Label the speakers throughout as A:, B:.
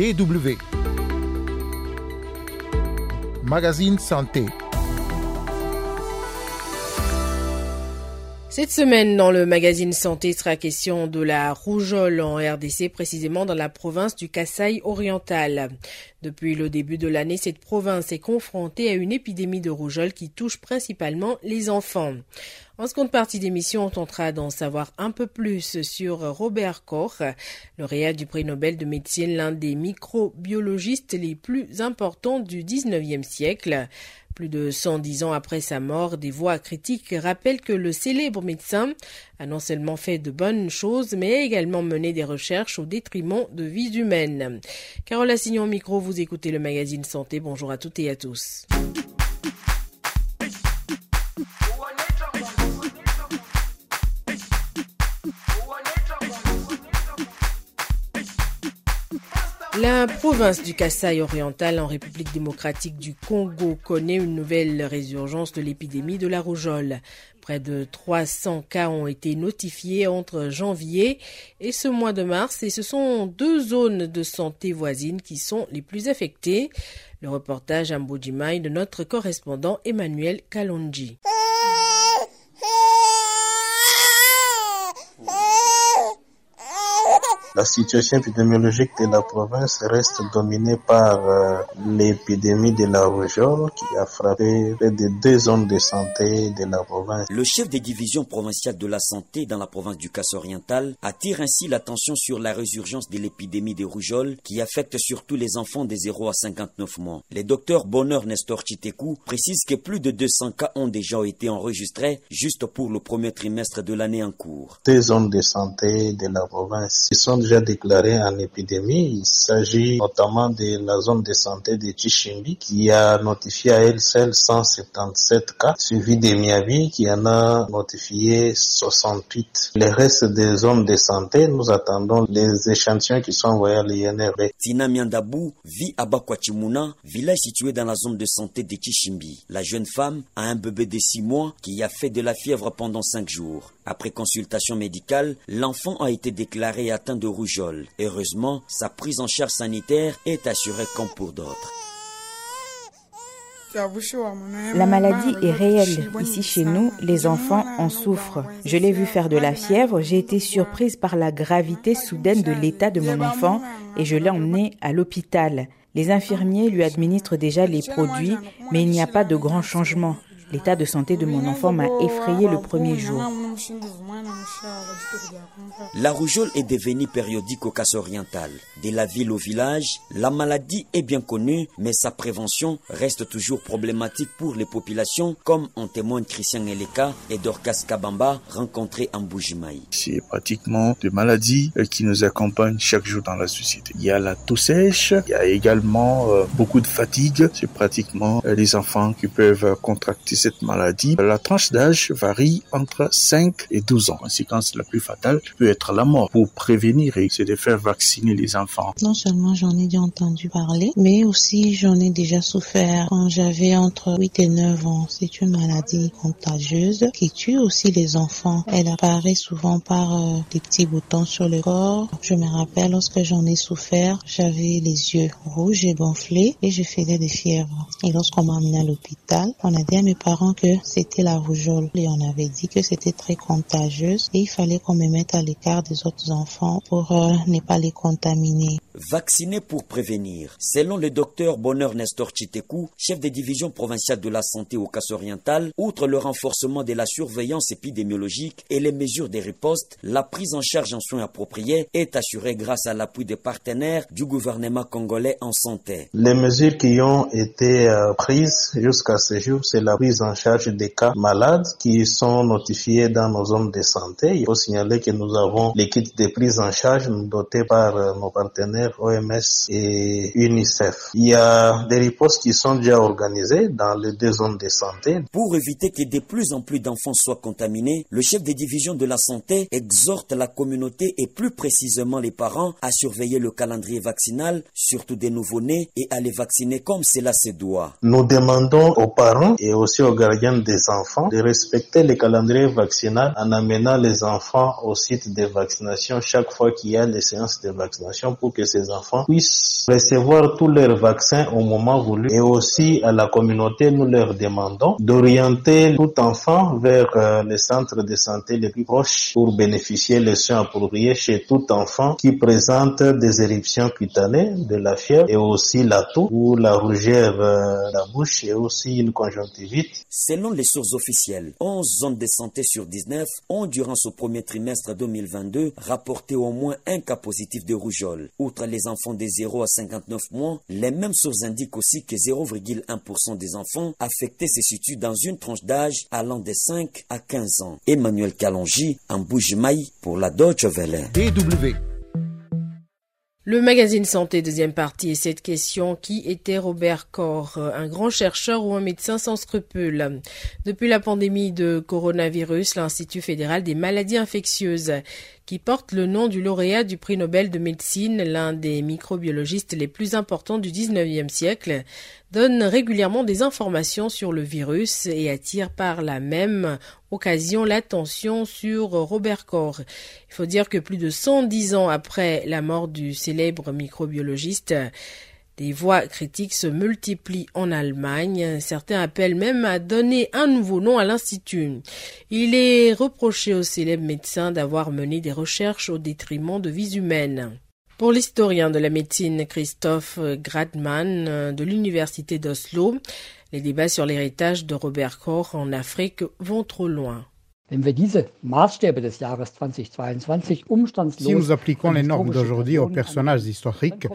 A: DW. Magazine Santé.
B: Cette semaine, dans le magazine Santé, sera question de la rougeole en RDC, précisément dans la province du Kasaï oriental. Depuis le début de l'année, cette province est confrontée à une épidémie de rougeole qui touche principalement les enfants. En seconde partie d'émission, on tentera d'en savoir un peu plus sur Robert Koch, lauréat du prix Nobel de médecine, l'un des microbiologistes les plus importants du 19e siècle. Plus de 110 ans après sa mort, des voix critiques rappellent que le célèbre médecin a non seulement fait de bonnes choses, mais également mené des recherches au détriment de vies humaines. Carole Assignon micro, vous écoutez le magazine Santé. Bonjour à toutes et à tous. La province du Kasaï oriental en République démocratique du Congo connaît une nouvelle résurgence de l'épidémie de la rougeole. Près de 300 cas ont été notifiés entre janvier et ce mois de mars et ce sont deux zones de santé voisines qui sont les plus affectées. Le reportage à Mbojimai de notre correspondant Emmanuel Kalonji.
C: La situation épidémiologique de la province reste dominée par euh, l'épidémie de la rougeole qui a frappé près de deux zones de santé de la province.
D: Le chef des divisions provinciales de la santé dans la province du Casse oriental attire ainsi l'attention sur la résurgence de l'épidémie de rougeole qui affecte surtout les enfants de 0 à 59 mois. Le docteur Bonheur Nestor Chitekou précise que plus de 200 cas ont déjà été enregistrés juste pour le premier trimestre de l'année en cours.
C: Deux zones de santé de la province sont déjà déclaré en épidémie. Il s'agit notamment de la zone de santé de Chichimbi qui a notifié à elle seule 177 cas, suivi de Miabi qui en a notifié 68. Les restes des zones de santé, nous attendons les échantillons qui sont envoyés à l'INRB.
D: Tina Miandabou vit à Bakwachimuna, village situé dans la zone de santé de Chichimbi. La jeune femme a un bébé de 6 mois qui a fait de la fièvre pendant 5 jours. Après consultation médicale, l'enfant a été déclaré atteint de rougeole. Heureusement, sa prise en charge sanitaire est assurée comme pour d'autres.
E: La maladie est réelle. Ici chez nous, les enfants en souffrent. Je l'ai vu faire de la fièvre, j'ai été surprise par la gravité soudaine de l'état de mon enfant et je l'ai emmené à l'hôpital. Les infirmiers lui administrent déjà les produits, mais il n'y a pas de grand changement. L'état de santé de mon enfant m'a effrayé le premier jour.
D: La rougeole est devenue périodique au casse oriental. De la ville au village, la maladie est bien connue, mais sa prévention reste toujours problématique pour les populations, comme en témoignent Christian Eleka et Dorcas Kabamba, rencontrés en Boujimaï.
F: C'est pratiquement des maladies qui nous accompagnent chaque jour dans la société. Il y a la toux sèche, il y a également beaucoup de fatigue. C'est pratiquement les enfants qui peuvent contracter cette maladie. La tranche d'âge varie entre 5 et 12 ans. La conséquence la plus fatale peut être la mort. Pour prévenir, c'est de faire vacciner les enfants.
G: Non seulement j'en ai déjà entendu parler, mais aussi j'en ai déjà souffert quand j'avais entre 8 et 9 ans. C'est une maladie contagieuse qui tue aussi les enfants. Elle apparaît souvent par euh, des petits boutons sur le corps. Je me rappelle lorsque j'en ai souffert, j'avais les yeux rouges et gonflés et je faisais des fièvres. Et lorsqu'on m'a amené à l'hôpital, on a dit à mes parents que c'était la rougeole et on avait dit que c'était très contagieuse et il fallait qu'on me mette à l'écart des autres enfants pour euh, ne pas les contaminer.
D: Vacciner pour prévenir. Selon le docteur Bonheur Nestor Chitekou, chef des divisions provinciales de la santé au Casse oriental, outre le renforcement de la surveillance épidémiologique et les mesures de riposte, la prise en charge en soins appropriés est assurée grâce à l'appui des partenaires du gouvernement congolais en santé.
C: Les mesures qui ont été euh, prises jusqu'à ce jour, c'est la prise en charge des cas malades qui sont notifiés dans nos zones de santé. Il faut signaler que nous avons kits de prise en charge dotés par euh, nos partenaires OMS et UNICEF. Il y a des ripostes qui sont déjà organisées dans les deux zones de santé.
D: Pour éviter que de plus en plus d'enfants soient contaminés, le chef des divisions de la santé exhorte la communauté et plus précisément les parents à surveiller le calendrier vaccinal, surtout des nouveau-nés, et à les vacciner comme cela se doit.
C: Nous demandons aux parents et aussi aux gardiens des enfants de respecter le calendrier vaccinal en amenant les enfants au site de vaccination chaque fois qu'il y a les séances de vaccination pour que ces enfants puissent recevoir tous leurs vaccins au moment voulu et aussi à la communauté, nous leur demandons d'orienter tout enfant vers euh, les centres de santé les plus proches pour bénéficier des soins appropriés chez tout enfant qui présente des éruptions cutanées, de la fièvre et aussi la toux ou la rougeur de la bouche et aussi une conjonctivite.
D: Selon les sources officielles, 11 zones de santé sur 19 ont, durant ce premier trimestre 2022, rapporté au moins un cas positif de rougeole. Outre les enfants des 0 à 59 mois, les mêmes sources indiquent aussi que 0,1% des enfants affectés se situent dans une tranche d'âge allant de 5 à 15 ans. Emmanuel Kalonji, en Bouge-Maï pour la Deutsche Welle.
A: DW.
B: Le magazine Santé, deuxième partie, et cette question, qui était Robert Koch, un grand chercheur ou un médecin sans scrupules Depuis la pandémie de coronavirus, l'Institut fédéral des maladies infectieuses qui porte le nom du lauréat du prix Nobel de médecine, l'un des microbiologistes les plus importants du 19e siècle, donne régulièrement des informations sur le virus et attire par la même occasion l'attention sur Robert Koch. Il faut dire que plus de 110 ans après la mort du célèbre microbiologiste, les voix critiques se multiplient en Allemagne. Certains appellent même à donner un nouveau nom à l'Institut. Il est reproché au célèbre médecin d'avoir mené des recherches au détriment de vies humaines. Pour l'historien de la médecine Christophe Gradman de l'Université d'Oslo, les débats sur l'héritage de Robert Koch en Afrique vont trop loin.
H: Si
A: nous appliquons les normes d'aujourd'hui aux personnages historiques,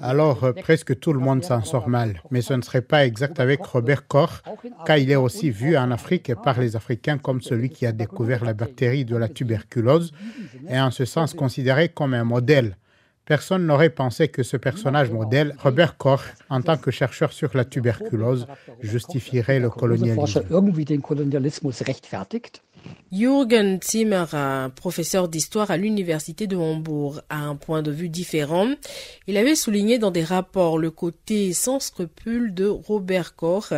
A: alors euh, presque tout le monde s'en sort mal. Mais ce ne serait pas exact avec Robert Koch, car il est aussi vu en Afrique par les Africains comme celui qui a découvert la bactérie de la tuberculose et en ce sens considéré comme un modèle. Personne n'aurait pensé que ce personnage modèle, Robert Koch, en tant que chercheur sur la tuberculose, justifierait le colonialisme.
B: Jürgen Zimmer, professeur d'histoire à l'université de Hambourg, a un point de vue différent. Il avait souligné dans des rapports le côté sans scrupule de Robert Koch,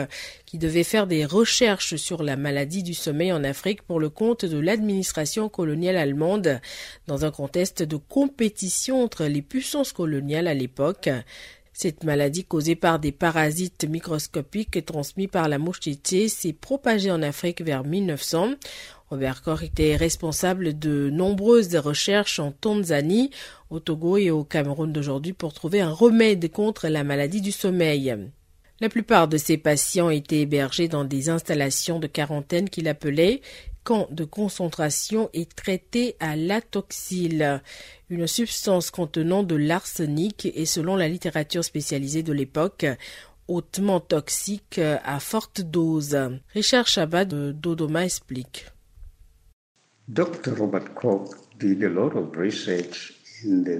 B: qui devait faire des recherches sur la maladie du sommeil en Afrique pour le compte de l'administration coloniale allemande, dans un contexte de compétition entre les puissances coloniales à l'époque. Cette maladie causée par des parasites microscopiques transmis par la mouche s'est propagée en Afrique vers 1900. Robert Koch était responsable de nombreuses recherches en Tanzanie, au Togo et au Cameroun d'aujourd'hui pour trouver un remède contre la maladie du sommeil. La plupart de ces patients étaient hébergés dans des installations de quarantaine qu'il appelait camps de concentration et traités à l'atoxyle, une substance contenant de l'arsenic et selon la littérature spécialisée de l'époque, hautement toxique à forte dose. Richard Chabat de Dodoma explique.
I: Dr. Robert Koch
J: le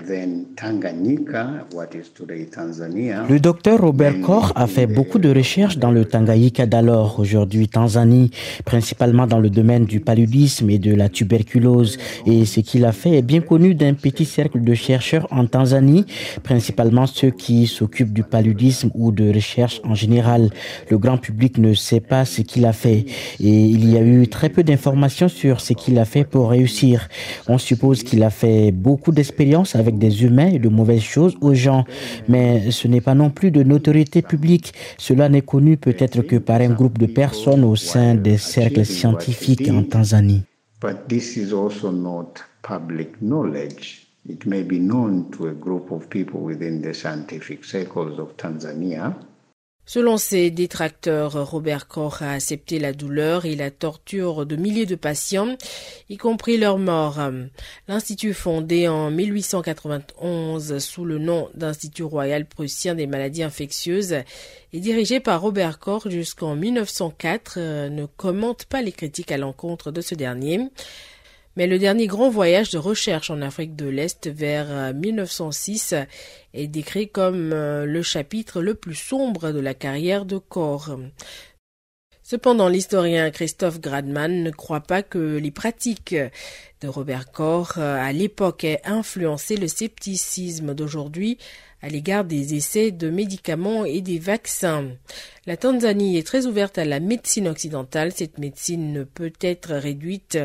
J: docteur Robert Koch a fait beaucoup de recherches dans le Tanganyika d'alors, aujourd'hui Tanzanie, principalement dans le domaine du paludisme et de la tuberculose. Et ce qu'il a fait est bien connu d'un petit cercle de chercheurs en Tanzanie, principalement ceux qui s'occupent du paludisme ou de recherche en général. Le grand public ne sait pas ce qu'il a fait et il y a eu très peu d'informations sur ce qu'il a fait pour réussir. On suppose qu'il a fait beaucoup d'expériences avec des humains et de mauvaises choses aux gens. Mais ce n'est pas non plus de notoriété publique. Cela n'est connu peut-être que par un groupe de personnes au sein des cercles scientifiques en Tanzanie.
I: But this is also not public knowledge. It may be known to a group of people within the scientific circles of Tanzania.
B: Selon ses détracteurs, Robert Koch a accepté la douleur et la torture de milliers de patients, y compris leur mort. L'Institut fondé en 1891 sous le nom d'Institut royal prussien des maladies infectieuses et dirigé par Robert Koch jusqu'en 1904 ne commente pas les critiques à l'encontre de ce dernier. Mais le dernier grand voyage de recherche en Afrique de l'Est vers 1906 euh, est décrit comme euh, le chapitre le plus sombre de la carrière de Koch. Cependant, l'historien Christophe Gradman ne croit pas que les pratiques de Robert Koch à l'époque a influencé le scepticisme d'aujourd'hui à l'égard des essais de médicaments et des vaccins. La Tanzanie est très ouverte à la médecine occidentale. Cette médecine ne peut être réduite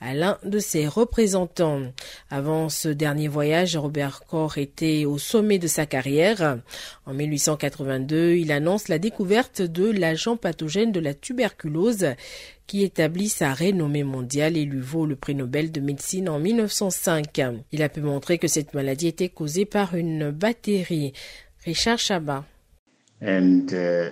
B: à l'un de ses représentants. Avant ce dernier voyage, Robert Koch était au sommet de sa carrière. En 1882, il annonce la découverte de l'agent pathogène de la tuberculose qui établit sa renommée mondiale et lui vaut le prix Nobel de médecine en 1905. Il a pu montrer que cette maladie était causée par une bactérie. Richard Chabat.
J: Uh,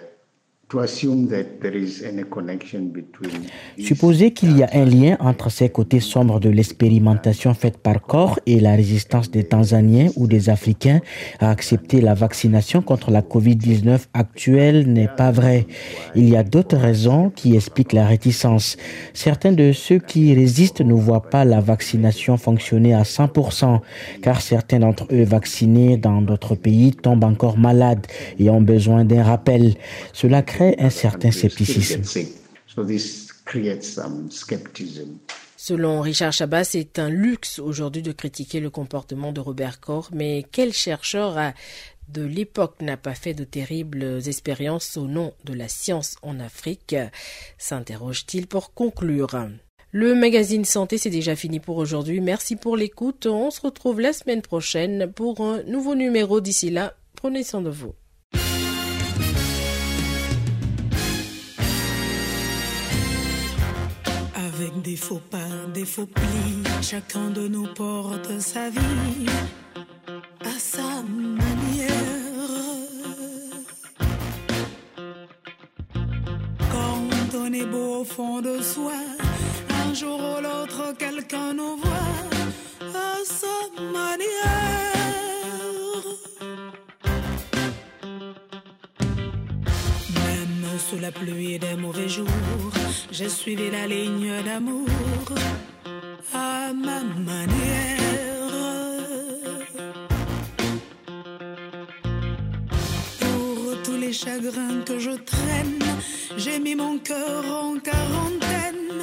J: Supposer qu'il y a un lien entre ces côtés sombres de l'expérimentation faite par corps et la résistance des Tanzaniens ou des Africains à accepter la vaccination contre la COVID-19 actuelle n'est pas vrai. Il y a d'autres raisons qui expliquent la réticence. Certains de ceux qui résistent ne voient pas la vaccination fonctionner à 100%, car certains d'entre eux vaccinés dans d'autres pays tombent encore malades et ont besoin d'un rappel. Cela crée un certain scepticisme.
B: Selon Richard Chabat, c'est un luxe aujourd'hui de critiquer le comportement de Robert Koch, mais quel chercheur de l'époque n'a pas fait de terribles expériences au nom de la science en Afrique? S'interroge-t-il pour conclure? Le magazine Santé, c'est déjà fini pour aujourd'hui. Merci pour l'écoute. On se retrouve la semaine prochaine pour un nouveau numéro. D'ici là, prenez soin de vous.
H: Faux pas, des faux plis, chacun de nous porte sa vie la pluie des mauvais jours, j'ai suivi la ligne d'amour à ma manière. Pour tous les chagrins que je traîne, j'ai mis mon cœur en quarantaine